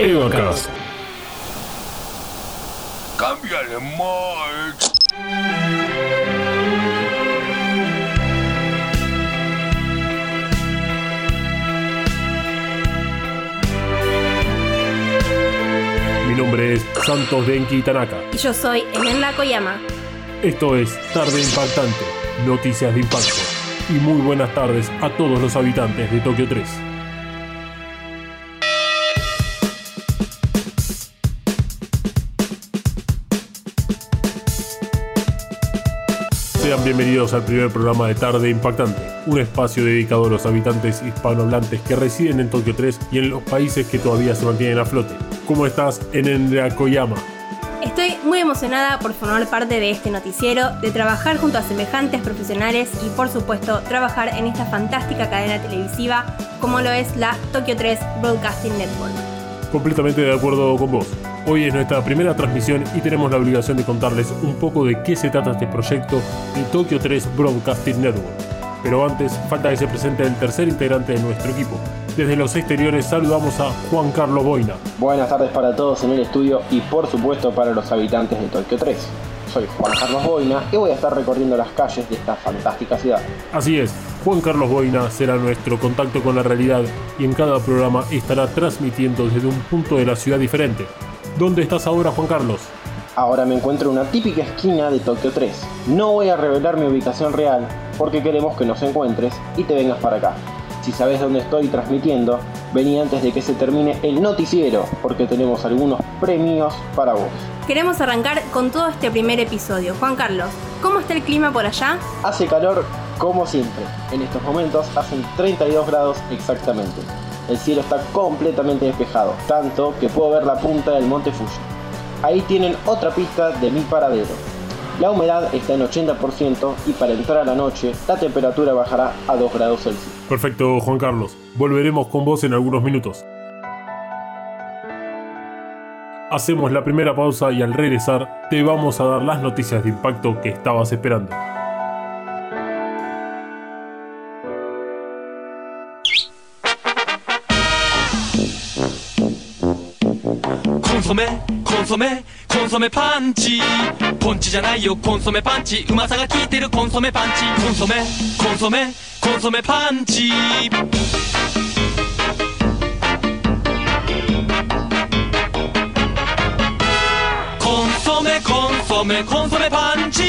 Evacast. Nombre es Santos Denki Tanaka. Y yo soy Elena Koyama. Esto es Tarde Impactante, Noticias de Impacto. Y muy buenas tardes a todos los habitantes de Tokio 3. Sean bienvenidos al primer programa de Tarde Impactante, un espacio dedicado a los habitantes hispanohablantes que residen en Tokio 3 y en los países que todavía se mantienen a flote. ¿Cómo estás, Enendra Koyama? Estoy muy emocionada por formar parte de este noticiero, de trabajar junto a semejantes profesionales y por supuesto trabajar en esta fantástica cadena televisiva como lo es la Tokyo 3 Broadcasting Network. Completamente de acuerdo con vos. Hoy es nuestra primera transmisión y tenemos la obligación de contarles un poco de qué se trata este proyecto de Tokyo 3 Broadcasting Network. Pero antes, falta que se presente el tercer integrante de nuestro equipo. Desde los exteriores saludamos a Juan Carlos Boina. Buenas tardes para todos en el estudio y por supuesto para los habitantes de Tokio 3. Soy Juan Carlos Boina y voy a estar recorriendo las calles de esta fantástica ciudad. Así es, Juan Carlos Boina será nuestro contacto con la realidad y en cada programa estará transmitiendo desde un punto de la ciudad diferente. ¿Dónde estás ahora, Juan Carlos? Ahora me encuentro en una típica esquina de Tokio 3. No voy a revelar mi ubicación real porque queremos que nos encuentres y te vengas para acá. Si sabes dónde estoy transmitiendo, vení antes de que se termine el noticiero porque tenemos algunos premios para vos. Queremos arrancar con todo este primer episodio. Juan Carlos, ¿cómo está el clima por allá? Hace calor como siempre. En estos momentos hacen 32 grados exactamente. El cielo está completamente despejado, tanto que puedo ver la punta del monte Fuji. Ahí tienen otra pista de mi paradero. La humedad está en 80% y para entrar a la noche la temperatura bajará a 2 grados Celsius. Perfecto, Juan Carlos. Volveremos con vos en algunos minutos. Hacemos la primera pausa y al regresar te vamos a dar las noticias de impacto que estabas esperando. コンソメコンソメパンチ。ポンチじゃないよコンソメパンチ。うまさが効いてるコンソメパンチ。コンソメコンソメコンソメパンチ。コンソメコンソメコンソメパンチ。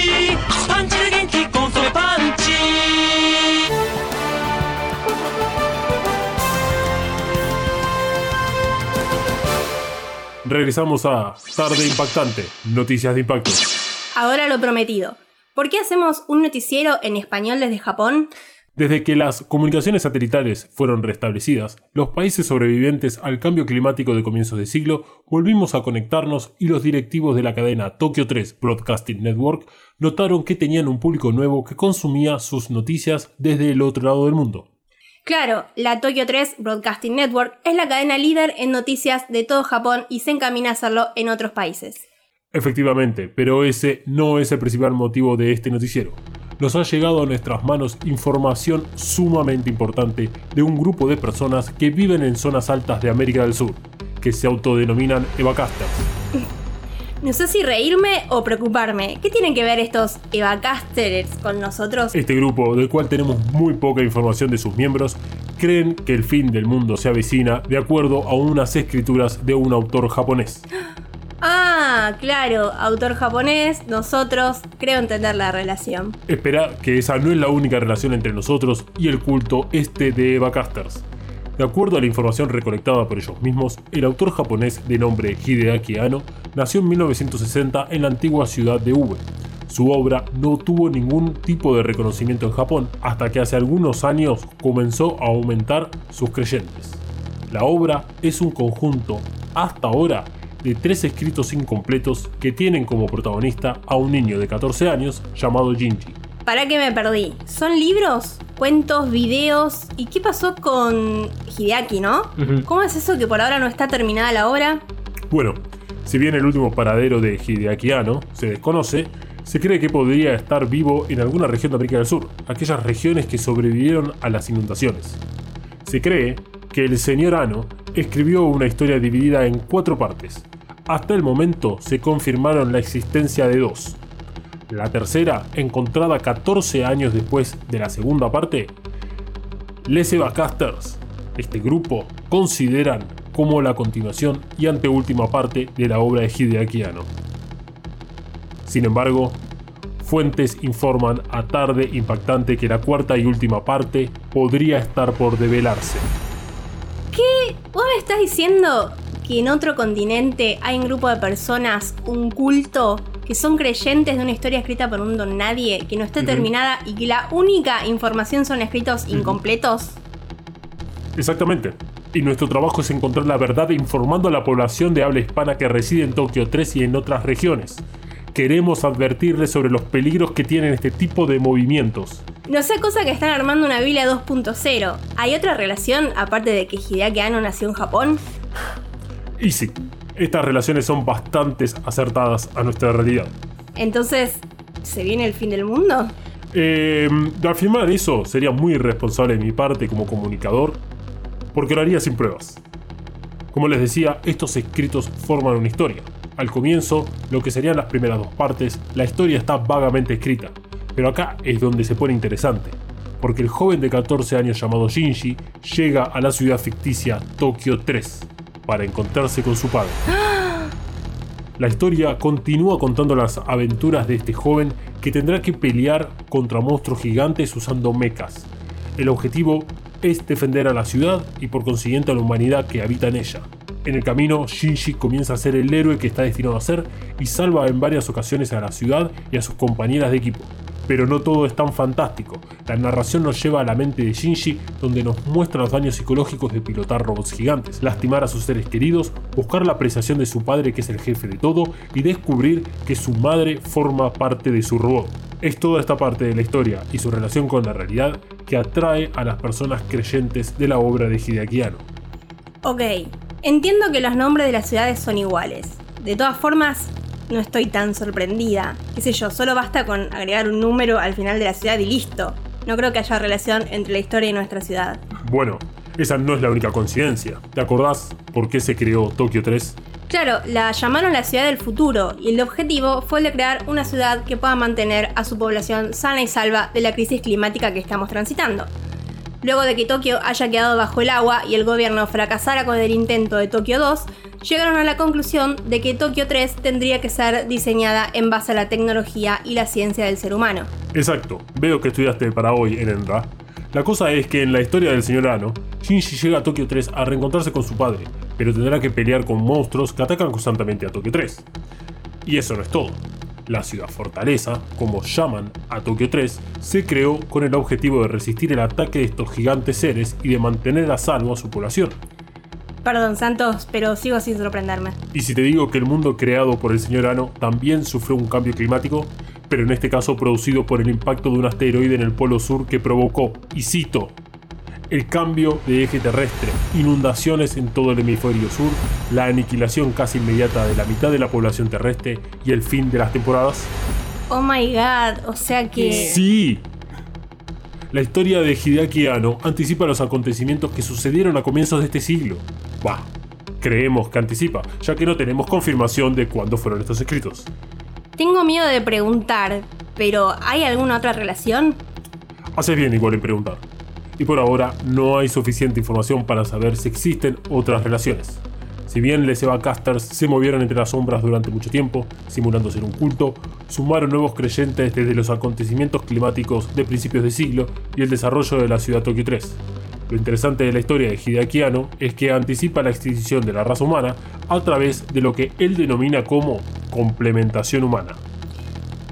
パンチで元気。Regresamos a Tarde Impactante, Noticias de Impacto. Ahora lo prometido. ¿Por qué hacemos un noticiero en español desde Japón? Desde que las comunicaciones satelitales fueron restablecidas, los países sobrevivientes al cambio climático de comienzos de siglo volvimos a conectarnos y los directivos de la cadena Tokyo 3 Broadcasting Network notaron que tenían un público nuevo que consumía sus noticias desde el otro lado del mundo. Claro, la Tokyo 3 Broadcasting Network es la cadena líder en noticias de todo Japón y se encamina a hacerlo en otros países. Efectivamente, pero ese no es el principal motivo de este noticiero. Nos ha llegado a nuestras manos información sumamente importante de un grupo de personas que viven en zonas altas de América del Sur, que se autodenominan Evacasters. No sé si reírme o preocuparme. ¿Qué tienen que ver estos Evacasters con nosotros? Este grupo, del cual tenemos muy poca información de sus miembros, creen que el fin del mundo se avecina de acuerdo a unas escrituras de un autor japonés. Ah, claro, autor japonés, nosotros, creo entender la relación. Espera que esa no es la única relación entre nosotros y el culto este de Evacasters. De acuerdo a la información recolectada por ellos mismos, el autor japonés de nombre Hideaki Anno nació en 1960 en la antigua ciudad de Ube. Su obra no tuvo ningún tipo de reconocimiento en Japón hasta que hace algunos años comenzó a aumentar sus creyentes. La obra es un conjunto, hasta ahora, de tres escritos incompletos que tienen como protagonista a un niño de 14 años llamado Jinji. ¿Para qué me perdí? ¿Son libros? ¿Cuentos? ¿Videos? ¿Y qué pasó con Hideaki, no? ¿Cómo es eso que por ahora no está terminada la obra? Bueno, si bien el último paradero de Hideaki Anno se desconoce, se cree que podría estar vivo en alguna región de América del Sur, aquellas regiones que sobrevivieron a las inundaciones. Se cree que el señor Ano escribió una historia dividida en cuatro partes. Hasta el momento se confirmaron la existencia de dos. La tercera, encontrada 14 años después de la segunda parte, Les Evacasters, este grupo, consideran como la continuación y anteúltima parte de la obra de Hideaki Anno. Sin embargo, fuentes informan a tarde impactante que la cuarta y última parte podría estar por develarse. ¿Qué? ¿Vos estás diciendo que en otro continente hay un grupo de personas, un culto, que son creyentes de una historia escrita por un don nadie, que no está terminada y que la única información son escritos incompletos? Exactamente. Y nuestro trabajo es encontrar la verdad informando a la población de habla hispana que reside en Tokio 3 y en otras regiones. Queremos advertirles sobre los peligros que tienen este tipo de movimientos. No sea cosa que están armando una Biblia 2.0. ¿Hay otra relación aparte de que Hideaki Anno nació en Japón? Y sí, estas relaciones son bastante acertadas a nuestra realidad. Entonces, ¿se viene el fin del mundo? Eh, afirmar eso sería muy irresponsable de mi parte como comunicador, porque lo haría sin pruebas. Como les decía, estos escritos forman una historia. Al comienzo, lo que serían las primeras dos partes, la historia está vagamente escrita, pero acá es donde se pone interesante, porque el joven de 14 años llamado Shinji llega a la ciudad ficticia Tokio 3 para encontrarse con su padre. La historia continúa contando las aventuras de este joven que tendrá que pelear contra monstruos gigantes usando mechas. El objetivo es defender a la ciudad y por consiguiente a la humanidad que habita en ella. En el camino, Shinji comienza a ser el héroe que está destinado a ser y salva en varias ocasiones a la ciudad y a sus compañeras de equipo. Pero no todo es tan fantástico. La narración nos lleva a la mente de Shinji, donde nos muestra los daños psicológicos de pilotar robots gigantes, lastimar a sus seres queridos, buscar la apreciación de su padre que es el jefe de todo y descubrir que su madre forma parte de su robot. Es toda esta parte de la historia y su relación con la realidad que atrae a las personas creyentes de la obra de Hideaki Anno. Ok, entiendo que los nombres de las ciudades son iguales. De todas formas, no estoy tan sorprendida. Qué sé yo, solo basta con agregar un número al final de la ciudad y listo. No creo que haya relación entre la historia y nuestra ciudad. Bueno, esa no es la única coincidencia. ¿Te acordás por qué se creó Tokio 3? Claro, la llamaron la ciudad del futuro y el objetivo fue el de crear una ciudad que pueda mantener a su población sana y salva de la crisis climática que estamos transitando. Luego de que Tokio haya quedado bajo el agua y el gobierno fracasara con el intento de Tokio 2, llegaron a la conclusión de que Tokio 3 tendría que ser diseñada en base a la tecnología y la ciencia del ser humano. Exacto, veo que estudiaste para hoy en Enra. La cosa es que en la historia del señor Ano, Shinji llega a Tokio 3 a reencontrarse con su padre, pero tendrá que pelear con monstruos que atacan constantemente a Tokio 3. Y eso no es todo. La ciudad fortaleza, como llaman a Tokio 3, se creó con el objetivo de resistir el ataque de estos gigantes seres y de mantener a salvo a su población. Perdón, Santos, pero sigo sin sorprenderme. Y si te digo que el mundo creado por el señor Ano también sufrió un cambio climático, pero en este caso producido por el impacto de un asteroide en el polo sur que provocó, y cito, el cambio de eje terrestre, inundaciones en todo el hemisferio sur, la aniquilación casi inmediata de la mitad de la población terrestre y el fin de las temporadas? Oh my god, o sea que... Sí. La historia de Hideaki Anno anticipa los acontecimientos que sucedieron a comienzos de este siglo. Bah, creemos que anticipa, ya que no tenemos confirmación de cuándo fueron estos escritos. Tengo miedo de preguntar, pero ¿hay alguna otra relación? Haces bien igual en preguntar. Y por ahora no hay suficiente información para saber si existen otras relaciones. Si bien les Evacasters se movieron entre las sombras durante mucho tiempo, simulando ser un culto, sumaron nuevos creyentes desde los acontecimientos climáticos de principios de siglo y el desarrollo de la ciudad Tokio 3. Lo interesante de la historia de Hideaki Anno es que anticipa la extinción de la raza humana a través de lo que él denomina como complementación humana.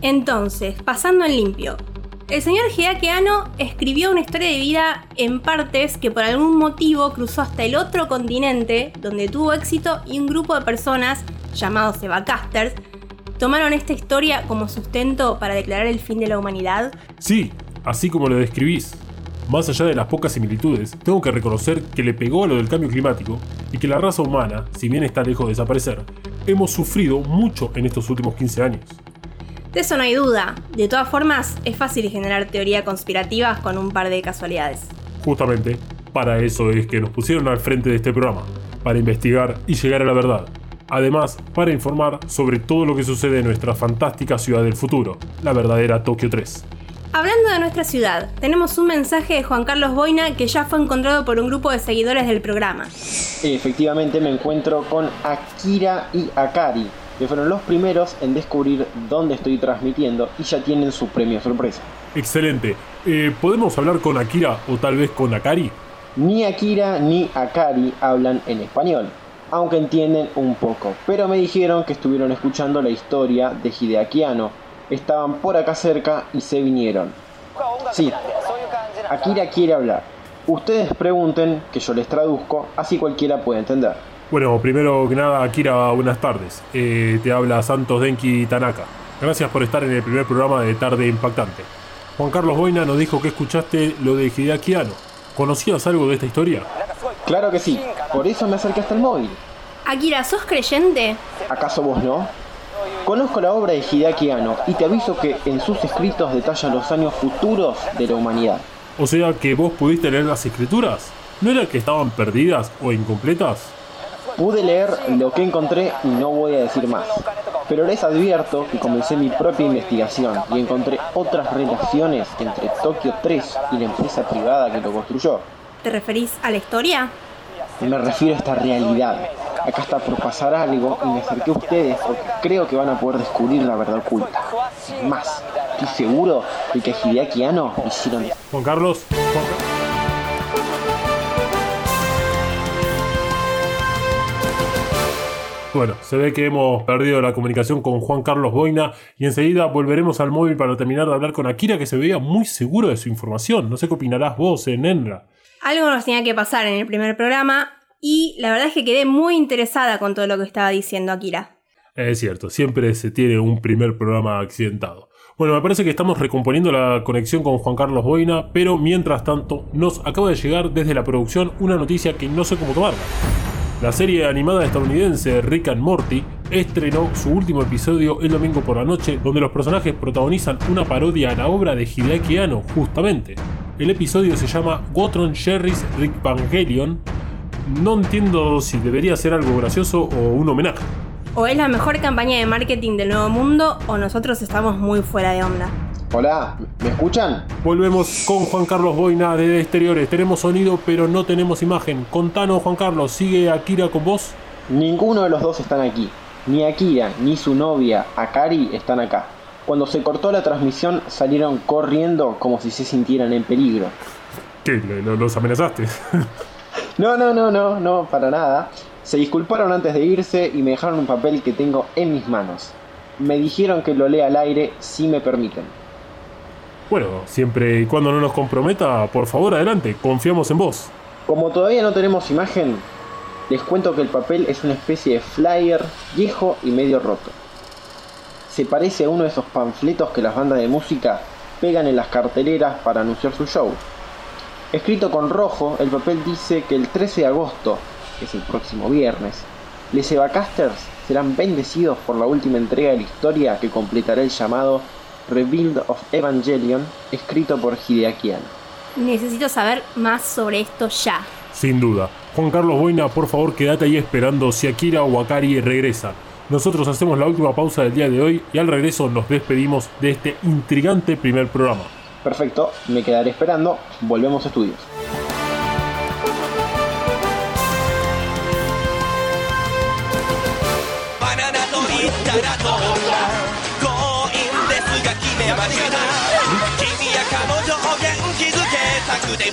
Entonces, pasando en limpio. El señor Hideaki Anno escribió una historia de vida en partes que por algún motivo cruzó hasta el otro continente, donde tuvo éxito y un grupo de personas, llamados Evacasters, ¿Tomaron esta historia como sustento para declarar el fin de la humanidad? Sí, así como lo describís. Más allá de las pocas similitudes, tengo que reconocer que le pegó a lo del cambio climático y que la raza humana, si bien está lejos de desaparecer, hemos sufrido mucho en estos últimos 15 años. De eso no hay duda. De todas formas, es fácil generar teorías conspirativas con un par de casualidades. Justamente, para eso es que nos pusieron al frente de este programa, para investigar y llegar a la verdad. Además, para informar sobre todo lo que sucede en nuestra fantástica ciudad del futuro, la verdadera Tokio 3. Hablando de nuestra ciudad, tenemos un mensaje de Juan Carlos Boina que ya fue encontrado por un grupo de seguidores del programa. Efectivamente me encuentro con Akira y Akari, que fueron los primeros en descubrir dónde estoy transmitiendo y ya tienen su premio sorpresa. Excelente. Eh, ¿Podemos hablar con Akira o tal vez con Akari? Ni Akira ni Akari hablan en español, aunque entienden un poco, pero me dijeron que estuvieron escuchando la historia de Hideaki Anno, estaban por acá cerca y se vinieron. Sí, Akira quiere hablar. Ustedes pregunten, que yo les traduzco, así cualquiera puede entender. Bueno, primero que nada, Akira, buenas tardes. Eh, te habla Santos Denki Tanaka. Gracias por estar en el primer programa de Tarde Impactante. Juan Carlos Boina nos dijo que escuchaste lo de Hideaki Anno. ¿Conocías algo de esta historia? Claro que sí, por eso me acerqué hasta el móvil. Akira, ¿sos creyente? ¿Acaso vos no? Conozco la obra de Hideaki Anno y te aviso que en sus escritos detalla los años futuros de la humanidad. O sea que vos pudiste leer las escrituras. ¿No era que estaban perdidas o incompletas? Pude leer lo que encontré y no voy a decir más. Pero les advierto que comencé mi propia investigación y encontré otras relaciones entre Tokio 3 y la empresa privada que lo construyó. ¿Te referís a la historia? Me refiero a esta realidad. Acá está por pasar algo y me acerqué a ustedes porque creo que van a poder descubrir la verdad oculta. Más, estoy seguro de que Hideaki Anno hicieron... Juan Carlos. Juan Bueno, se ve que hemos perdido la comunicación con Juan Carlos Boina y enseguida volveremos al móvil para terminar de hablar con Akira que se veía muy seguro de su información. No sé qué opinarás vos, en Enra. Algo nos tenía que pasar en el primer programa y la verdad es que quedé muy interesada con todo lo que estaba diciendo Akira. Es cierto, siempre se tiene un primer programa accidentado. Bueno, me parece que estamos recomponiendo la conexión con Juan Carlos Boina, pero mientras tanto nos acaba de llegar desde la producción una noticia que no sé cómo tomarla. La serie animada estadounidense Rick and Morty estrenó su último episodio el domingo por la noche, donde los personajes protagonizan una parodia a la obra de Hideaki Anno, justamente. El episodio se llama Gotron Sherry's Rick Vangelion. No entiendo si debería ser algo gracioso o un homenaje. O es la mejor campaña de marketing del nuevo mundo o nosotros estamos muy fuera de onda. Hola, ¿me escuchan? Volvemos con Juan Carlos Boina de exteriores. Tenemos sonido pero no tenemos imagen. Contanos Juan Carlos, ¿sigue Akira con vos? Ninguno de los dos están aquí. Ni Akira ni su novia, Akari, están acá. Cuando se cortó la transmisión salieron corriendo como si se sintieran en peligro. ¿Qué? ¿Los amenazaste? no, no, no, no, no, para nada. Se disculparon antes de irse y me dejaron un papel que tengo en mis manos. Me dijeron que lo lea al aire si me permiten. Bueno, siempre y cuando no nos comprometa, por favor adelante, confiamos en vos. Como todavía no tenemos imagen, les cuento que el papel es una especie de flyer viejo y medio roto se parece a uno de esos panfletos que las bandas de música pegan en las carteleras para anunciar su show. Escrito con rojo, el papel dice que el 13 de agosto, que es el próximo viernes, les Evacasters serán bendecidos por la última entrega de la historia que completará el llamado Rebuild of Evangelion, escrito por Hideaki Anno. Necesito saber más sobre esto ya. Sin duda. Juan Carlos Boina, por favor, quédate ahí esperando si Akira o Akari regresa. Nosotros hacemos la última pausa del día de hoy y al regreso nos despedimos de este intrigante primer programa. Perfecto, me quedaré esperando. Volvemos a estudios. で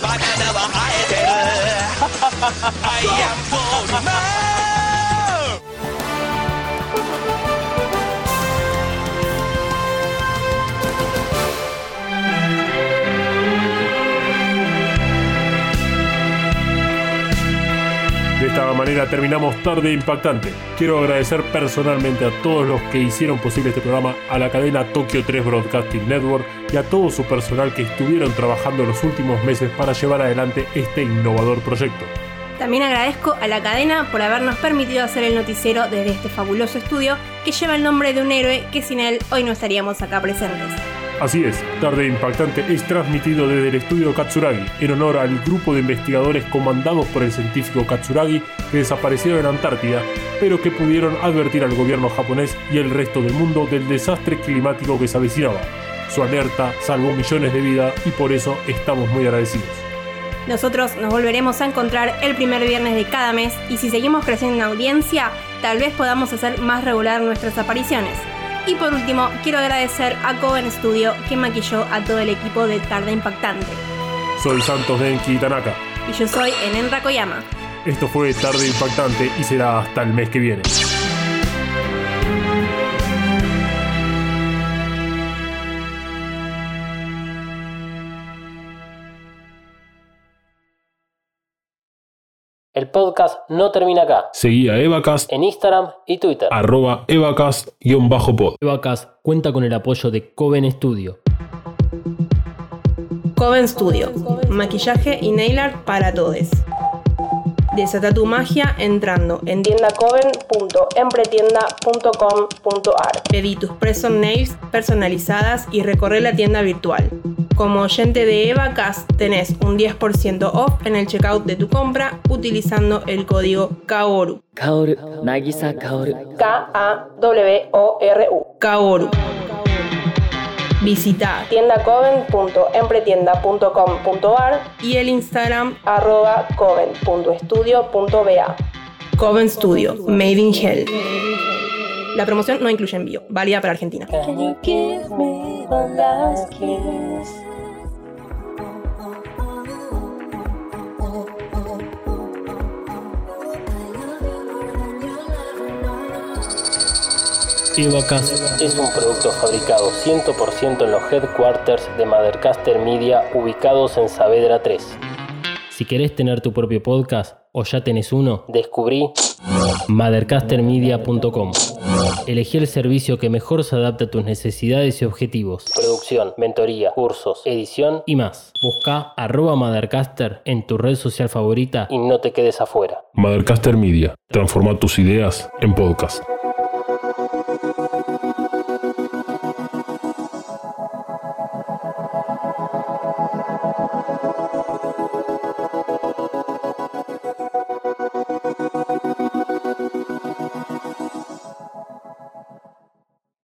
esta manera terminamos tarde impactante. Quiero agradecer personalmente a todos los que hicieron posible este programa, a la cadena Tokyo 3 Broadcasting Network y a todo su personal que estuvieron trabajando los últimos meses para llevar adelante este innovador proyecto. También agradezco a la cadena por habernos permitido hacer el noticiero desde este fabuloso estudio que lleva el nombre de un héroe que sin él hoy no estaríamos acá presentes. Así es, Tarde Impactante es transmitido desde el estudio Katsuragi, en honor al grupo de investigadores comandados por el científico Katsuragi que desaparecieron en Antártida, pero que pudieron advertir al gobierno japonés y el resto del mundo del desastre climático que se avecinaba. Su alerta salvó millones de vidas y por eso estamos muy agradecidos. Nosotros nos volveremos a encontrar el primer viernes de cada mes y si seguimos creciendo en audiencia, tal vez podamos hacer más regular nuestras apariciones. Y por último, quiero agradecer a Coven Studio que maquilló a todo el equipo de Tarde Impactante. Soy Santos Denki Tanaka. Y yo soy Enenra Koyama. Esto fue Tarde Impactante y será hasta el mes que viene. El podcast no termina acá. Seguí a Evacast En Instagram y Twitter. arroba evacast-pod. Evacast cuenta con el apoyo de Coven Studio. Coven Studio, maquillaje y nail art para todos. Desata tu magia entrando en tiendacoven.empretienda.com.ar. Pedí tus press-on nails personalizadas y recorre la tienda virtual. Como oyente de EvaCast tenés un 10% off en el checkout de tu compra utilizando el código KAORU. Kaoru, Nagisa Kaoru. K-A-W-O-R-U. Kaoru. Visita tiendacoven.empretienda.com.ar y el Instagram arroba coven.estudio.ba. Coven Studio, Made in Hell. La promoción no incluye envío, válida para Argentina. Evacast es un producto fabricado 100% en los headquarters de Mothercaster Media ubicados en Saavedra 3. Si querés tener tu propio podcast o ya tenés uno, descubrí mothercastermedia.com. Elegí el servicio que mejor se adapta a tus necesidades y objetivos. Producción, mentoría, cursos, edición y más. Busca arroba Mothercaster en tu red social favorita y no te quedes afuera. Mothercaster Media. Transforma tus ideas en podcast.